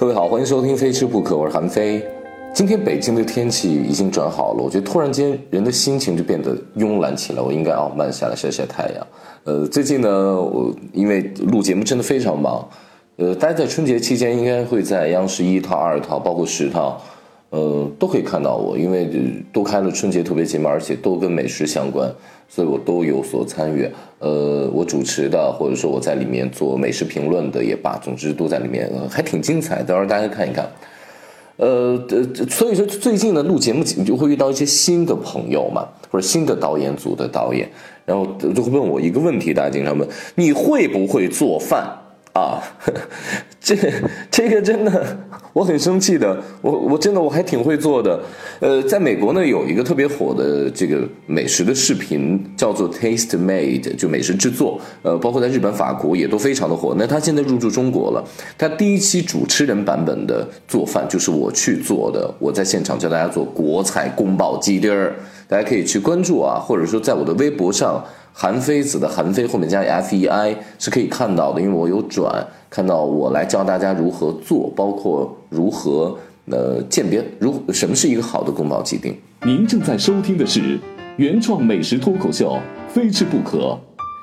各位好，欢迎收听《非吃不可》，我是韩非。今天北京的天气已经转好了，我觉得突然间人的心情就变得慵懒起来，我应该啊慢下来晒晒太阳。呃，最近呢，我因为录节目真的非常忙，呃，大家在春节期间应该会在央视一套、二套，包括十套，呃，都可以看到我，因为都开了春节特别节目，而且都跟美食相关。所以我都有所参与，呃，我主持的，或者说我在里面做美食评论的也罢，总之都在里面，还挺精彩。到时候大家看一看，呃，呃，所以说最近呢，录节目你就会遇到一些新的朋友嘛，或者新的导演组的导演，然后就会问我一个问题，大家经常问，你会不会做饭？啊，这这个真的我很生气的，我我真的我还挺会做的。呃，在美国呢有一个特别火的这个美食的视频，叫做 Taste Made，就美食制作。呃，包括在日本、法国也都非常的火。那他现在入驻中国了，他第一期主持人版本的做饭就是我去做的，我在现场教大家做国菜宫保鸡丁儿，大家可以去关注啊，或者说在我的微博上。韩非子的韩非后面加 F E I 是可以看到的，因为我有转看到我来教大家如何做，包括如何呃鉴别如什么是一个好的宫保鸡丁。您正在收听的是原创美食脱口秀，非吃不可，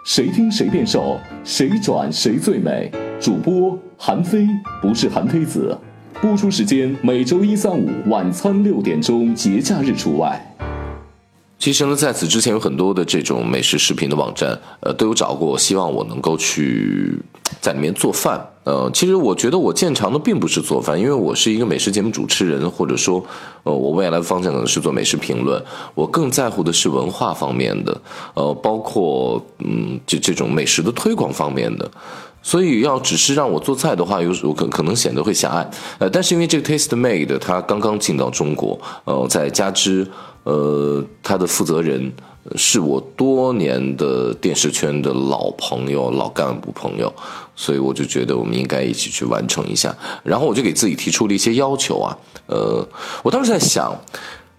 谁听谁变瘦，谁转谁最美。主播韩非不是韩非子，播出时间每周一、三、五晚餐六点钟，节假日除外。其实呢，在此之前有很多的这种美食视频的网站，呃，都有找过我，希望我能够去在里面做饭。呃，其实我觉得我见长的并不是做饭，因为我是一个美食节目主持人，或者说，呃，我未来的方向可能是做美食评论。我更在乎的是文化方面的，呃，包括嗯，这这种美食的推广方面的。所以要只是让我做菜的话，有可可能显得会狭隘。呃，但是因为这个 Taste Made 它刚刚进到中国，呃，在加之。呃，它的负责人是我多年的电视圈的老朋友、老干部朋友，所以我就觉得我们应该一起去完成一下。然后我就给自己提出了一些要求啊。呃，我当时在想，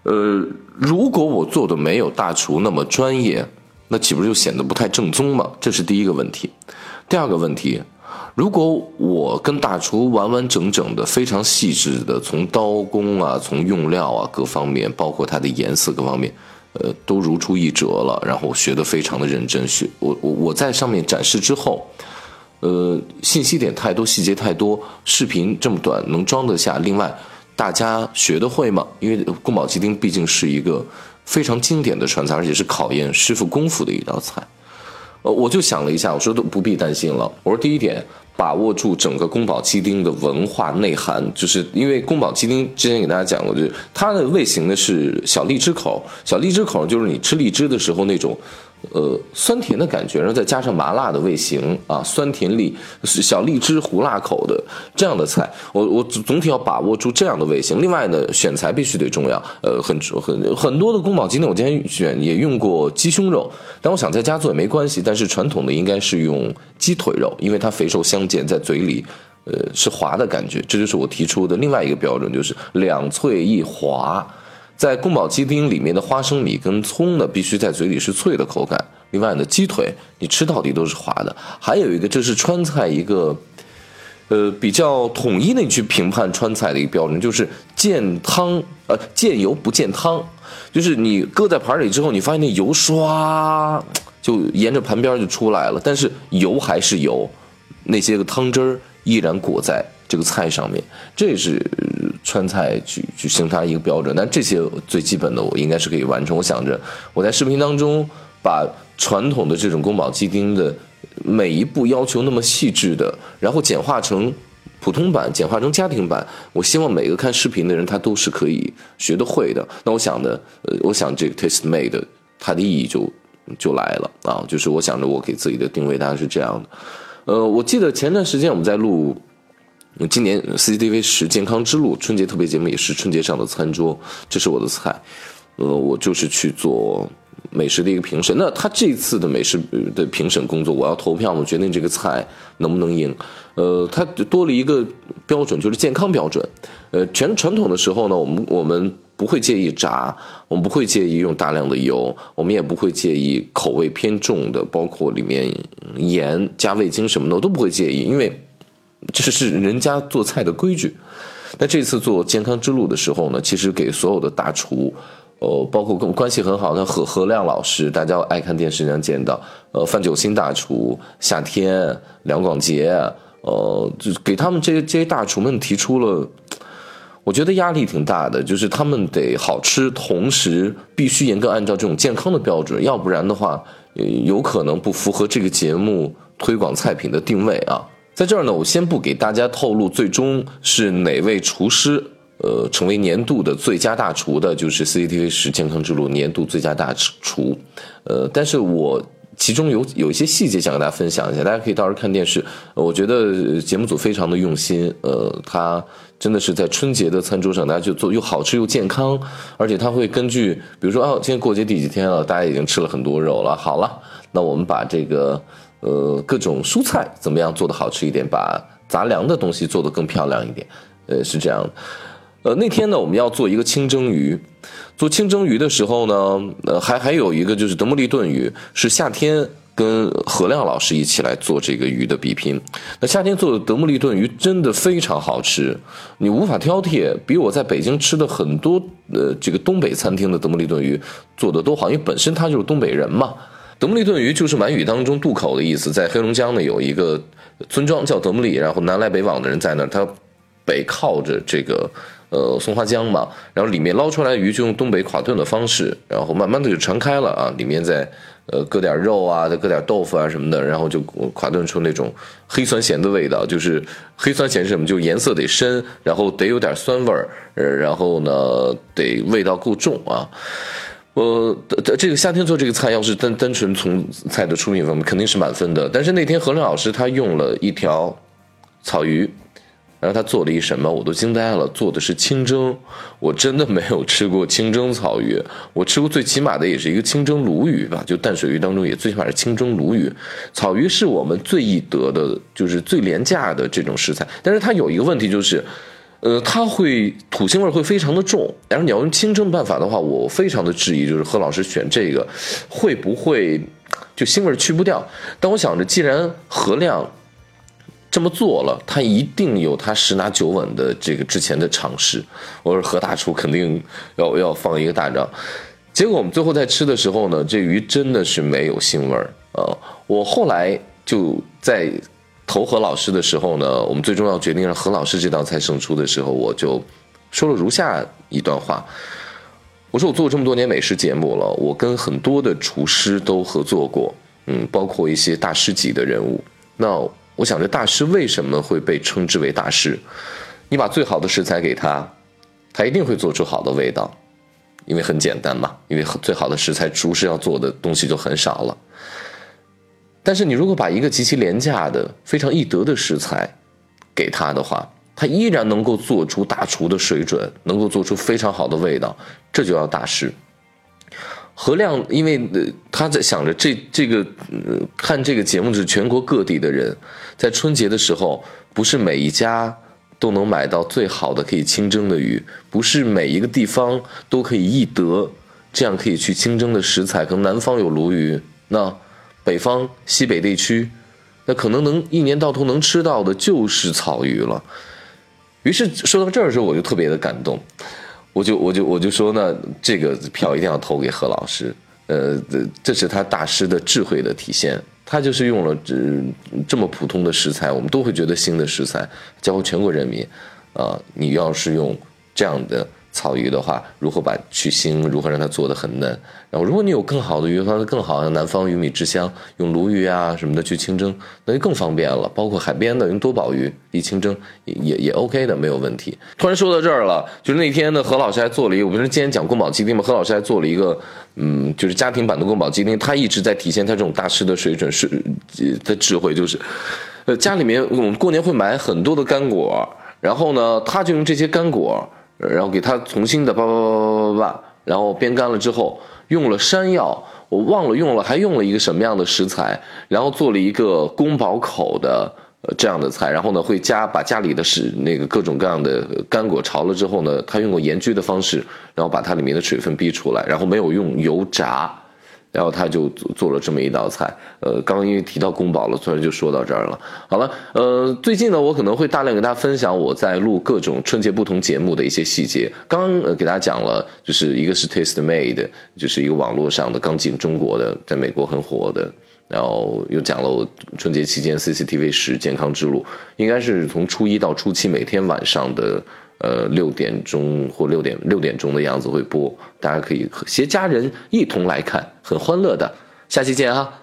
呃，如果我做的没有大厨那么专业，那岂不是就显得不太正宗吗？这是第一个问题。第二个问题。如果我跟大厨完完整整的、非常细致的，从刀工啊、从用料啊各方面，包括它的颜色各方面，呃，都如出一辙了，然后我学的非常的认真，学我我我在上面展示之后，呃，信息点太多，细节太多，视频这么短能装得下？另外，大家学得会吗？因为宫保鸡丁毕竟是一个非常经典的川菜，而且是考验师傅功夫的一道菜。呃，我就想了一下，我说都不必担心了。我说第一点。把握住整个宫保鸡丁的文化内涵，就是因为宫保鸡丁之前给大家讲过，就是它的味型呢是小荔枝口，小荔枝口就是你吃荔枝的时候那种。呃，酸甜的感觉，然后再加上麻辣的味型啊，酸甜荔小荔枝胡辣口的这样的菜，我我总体要把握住这样的味型。另外呢，选材必须得重要。呃，很很很多的宫保鸡丁，我今天选也用过鸡胸肉，但我想在家做也没关系。但是传统的应该是用鸡腿肉，因为它肥瘦相间，在嘴里呃是滑的感觉。这就是我提出的另外一个标准，就是两脆一滑。在宫保鸡丁里面的花生米跟葱呢，必须在嘴里是脆的口感。另外呢，鸡腿你吃到底都是滑的。还有一个，这是川菜一个，呃，比较统一的去评判川菜的一个标准，就是见汤呃见油不见汤，就是你搁在盘里之后，你发现那油唰就沿着盘边就出来了，但是油还是油，那些个汤汁儿依然裹在这个菜上面，这是。川菜去去形成一个标准，但这些最基本的我应该是可以完成。我想着我在视频当中把传统的这种宫保鸡丁的每一步要求那么细致的，然后简化成普通版，简化成家庭版。我希望每个看视频的人他都是可以学得会的。那我想的，呃，我想这个 taste made 它的意义就就来了啊，就是我想着我给自己的定位大概是这样的。呃，我记得前段时间我们在录。今年 CCTV 十健康之路春节特别节目也是春节上的餐桌，这是我的菜，呃，我就是去做美食的一个评审。那他这次的美食的评审工作，我要投票，我决定这个菜能不能赢。呃，他多了一个标准，就是健康标准。呃，全传统的时候呢，我们我们不会介意炸，我们不会介意用大量的油，我们也不会介意口味偏重的，包括里面盐加味精什么的，我都不会介意，因为。这是人家做菜的规矩。那这次做健康之路的时候呢，其实给所有的大厨，呃，包括跟我关系很好的何何亮老师，大家爱看电视上见到，呃，范九新大厨、夏天、梁广杰，呃，就给他们这些这些大厨们提出了，我觉得压力挺大的，就是他们得好吃，同时必须严格按照这种健康的标准，要不然的话，有可能不符合这个节目推广菜品的定位啊。在这儿呢，我先不给大家透露最终是哪位厨师，呃，成为年度的最佳大厨的，就是 CCTV 十健康之路年度最佳大厨，呃，但是我其中有有一些细节想跟大家分享一下，大家可以到时候看电视。我觉得节目组非常的用心，呃，他真的是在春节的餐桌上，大家就做又好吃又健康，而且他会根据，比如说哦，今天过节第几天了，大家已经吃了很多肉了，好了，那我们把这个。呃，各种蔬菜怎么样做的好吃一点，把杂粮的东西做得更漂亮一点，呃，是这样。呃，那天呢，我们要做一个清蒸鱼，做清蒸鱼的时候呢，呃，还还有一个就是德莫利炖鱼，是夏天跟何亮老师一起来做这个鱼的比拼。那夏天做的德莫利炖鱼真的非常好吃，你无法挑剔，比我在北京吃的很多呃这个东北餐厅的德莫利炖鱼做的都好，因为本身他就是东北人嘛。德木利炖鱼就是满语当中渡口的意思，在黑龙江呢有一个村庄叫德木利，然后南来北往的人在那儿，它北靠着这个呃松花江嘛，然后里面捞出来鱼就用东北垮炖的方式，然后慢慢的就传开了啊，里面再呃搁点肉啊，再搁点豆腐啊什么的，然后就垮炖出那种黑酸咸的味道，就是黑酸咸是什么？就颜色得深，然后得有点酸味儿，然后呢得味道够重啊。呃，这个夏天做这个菜，要是单单纯从菜的出品方面，肯定是满分的。但是那天何亮老师他用了一条草鱼，然后他做了一什么，我都惊呆了。做的是清蒸，我真的没有吃过清蒸草鱼。我吃过最起码的也是一个清蒸鲈鱼吧，就淡水鱼当中也最起码是清蒸鲈鱼。草鱼是我们最易得的，就是最廉价的这种食材。但是它有一个问题就是。呃，它会土腥味会非常的重，然后你要用清蒸办法的话，我非常的质疑，就是何老师选这个会不会就腥味去不掉？但我想着，既然何亮这么做了，他一定有他十拿九稳的这个之前的尝试。我说何大厨肯定要要放一个大招。结果我们最后在吃的时候呢，这鱼真的是没有腥味儿啊！我后来就在。投何老师的时候呢，我们最终要决定让何老师这道菜胜出的时候，我就说了如下一段话：我说我做了这么多年美食节目了，我跟很多的厨师都合作过，嗯，包括一些大师级的人物。那我想着大师为什么会被称之为大师？你把最好的食材给他，他一定会做出好的味道，因为很简单嘛，因为最好的食材厨师要做的东西就很少了。但是你如果把一个极其廉价的、非常易得的食材给他的话，他依然能够做出大厨的水准，能够做出非常好的味道，这就叫大师。何亮，因为他在想着这这个看这个节目是全国各地的人，在春节的时候，不是每一家都能买到最好的可以清蒸的鱼，不是每一个地方都可以易得这样可以去清蒸的食材，可能南方有鲈鱼，那。北方西北地区，那可能能一年到头能吃到的就是草鱼了。于是说到这儿的时候，我就特别的感动，我就我就我就说呢，这个票一定要投给何老师。呃，这是他大师的智慧的体现。他就是用了这这么普通的食材，我们都会觉得新的食材，教会全国人民。啊，你要是用这样的。草鱼的话，如何把去腥，如何让它做的很嫩？然后，如果你有更好的鱼方，更好的南方鱼米之乡，用鲈鱼啊什么的去清蒸，那就更方便了。包括海边的用多宝鱼一清蒸，也也 OK 的，没有问题。突然说到这儿了，就是那天呢，何老师还做了一个，我不是今天讲宫保鸡丁嘛，何老师还做了一个，嗯，就是家庭版的宫保鸡丁，他一直在体现他这种大师的水准是的智慧，就是，呃，家里面我们过年会买很多的干果，然后呢，他就用这些干果。然后给它重新的叭叭叭叭叭叭，然后煸干了之后，用了山药，我忘了用了，还用了一个什么样的食材，然后做了一个宫保口的呃这样的菜，然后呢会加把家里的是那个各种各样的干果炒了之后呢，他用过盐焗的方式，然后把它里面的水分逼出来，然后没有用油炸，然后他就做了这么一道菜。呃，刚刚因为提到宫保了，所以就说到这儿了。好了，呃，最近呢，我可能会大量给大家分享我在录各种春节不同节目的一些细节。刚呃给大家讲了，就是一个是 Taste Made，就是一个网络上的刚进中国的，在美国很火的。然后又讲了我春节期间 CCTV 十健康之路，应该是从初一到初七每天晚上的呃六点钟或六点六点钟的样子会播，大家可以携家人一同来看，很欢乐的。下期见啊。